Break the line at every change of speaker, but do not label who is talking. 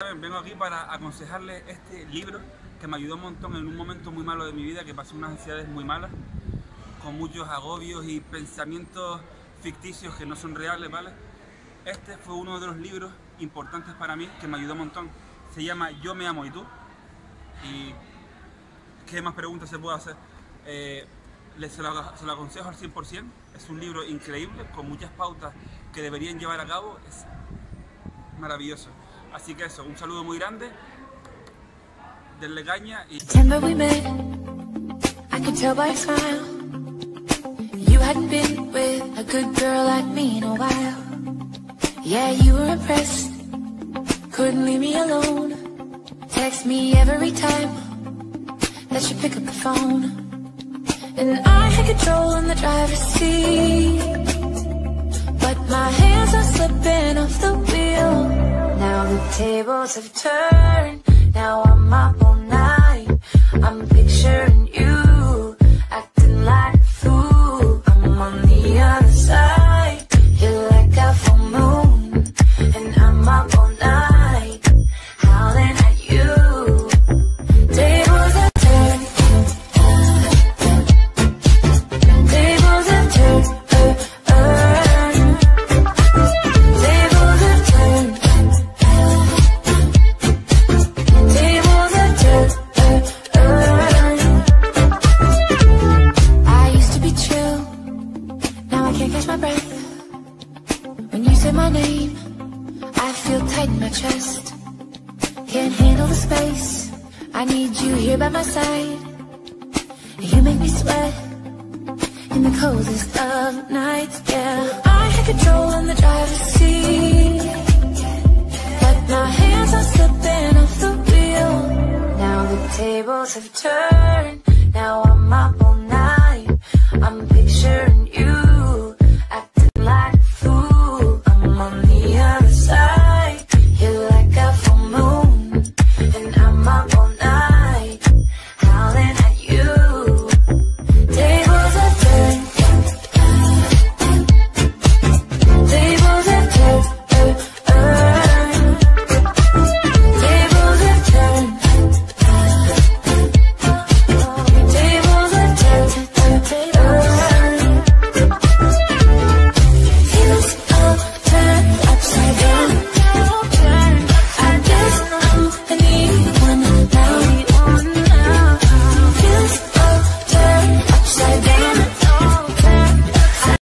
Vengo aquí para aconsejarles este libro que me ayudó un montón en un momento muy malo de mi vida, que pasé unas ansiedades muy malas, con muchos agobios y pensamientos ficticios que no son reales, ¿vale? Este fue uno de los libros importantes para mí que me ayudó un montón. Se llama Yo me amo y tú. ¿Y qué más preguntas se puede hacer? Eh, les, se, lo, lo aconsejo al 100%. Es un libro increíble, con muchas pautas que deberían llevar a cabo. Es maravilloso. Así que eso, un saludo muy grande. Denle caña y...
We met, I could tell by your smile. You hadn't been with a good girl like me in a while. Yeah, you were impressed, couldn't leave me alone. Text me every time that you pick up the phone. And I had control in the driver's seat. Tables have turned. Now I'm up all night. I'm picturing you can't catch my breath. When you say my name, I feel tight in my chest. Can't handle the space. I need you here by my side. You make me sweat in the coldest of nights. Yeah, I had control in the driver's seat, but my hands are slipping off the wheel. Now the tables have turned. Now.